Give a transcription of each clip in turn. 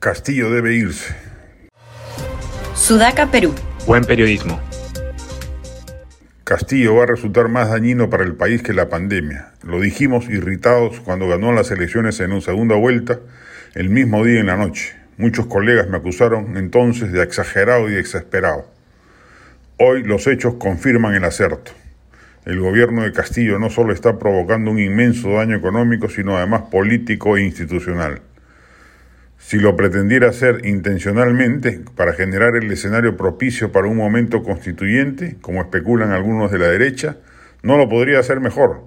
Castillo debe irse. Sudaca, Perú. Buen periodismo. Castillo va a resultar más dañino para el país que la pandemia. Lo dijimos irritados cuando ganó las elecciones en una segunda vuelta, el mismo día en la noche. Muchos colegas me acusaron entonces de exagerado y exasperado. Hoy los hechos confirman el acerto. El gobierno de Castillo no solo está provocando un inmenso daño económico, sino además político e institucional. Si lo pretendiera hacer intencionalmente para generar el escenario propicio para un momento constituyente, como especulan algunos de la derecha, no lo podría hacer mejor.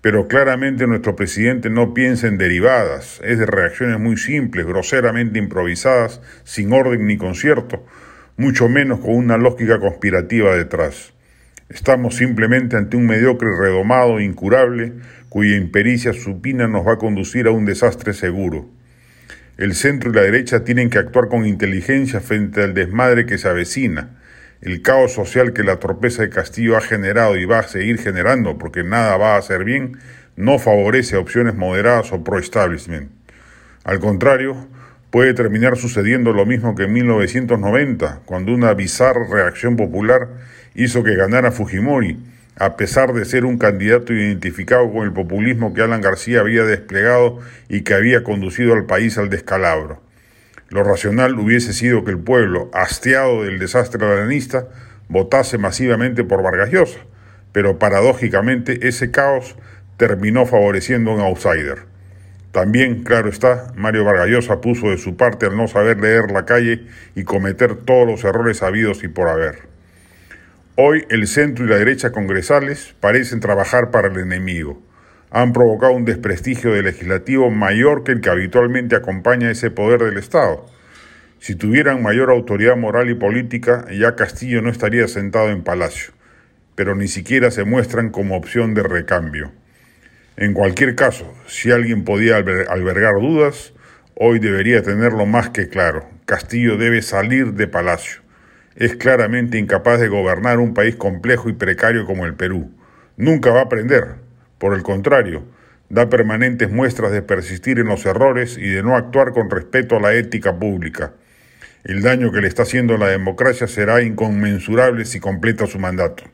Pero claramente nuestro presidente no piensa en derivadas, es de reacciones muy simples, groseramente improvisadas, sin orden ni concierto, mucho menos con una lógica conspirativa detrás. Estamos simplemente ante un mediocre redomado incurable cuya impericia supina nos va a conducir a un desastre seguro. El centro y la derecha tienen que actuar con inteligencia frente al desmadre que se avecina, el caos social que la torpeza de Castillo ha generado y va a seguir generando, porque nada va a hacer bien, no favorece opciones moderadas o pro-establishment. Al contrario, puede terminar sucediendo lo mismo que en 1990, cuando una bizarra reacción popular hizo que ganara Fujimori, a pesar de ser un candidato identificado con el populismo que Alan García había desplegado y que había conducido al país al descalabro. Lo racional hubiese sido que el pueblo, hastiado del desastre alanista, votase masivamente por Vargas Llosa, pero paradójicamente ese caos terminó favoreciendo a un outsider. También, claro está, Mario Vargas Llosa puso de su parte al no saber leer la calle y cometer todos los errores habidos y por haber. Hoy el centro y la derecha congresales parecen trabajar para el enemigo. Han provocado un desprestigio del legislativo mayor que el que habitualmente acompaña ese poder del Estado. Si tuvieran mayor autoridad moral y política, ya Castillo no estaría sentado en palacio, pero ni siquiera se muestran como opción de recambio. En cualquier caso, si alguien podía albergar dudas, hoy debería tenerlo más que claro. Castillo debe salir de palacio es claramente incapaz de gobernar un país complejo y precario como el Perú. Nunca va a aprender. Por el contrario, da permanentes muestras de persistir en los errores y de no actuar con respeto a la ética pública. El daño que le está haciendo a la democracia será inconmensurable si completa su mandato.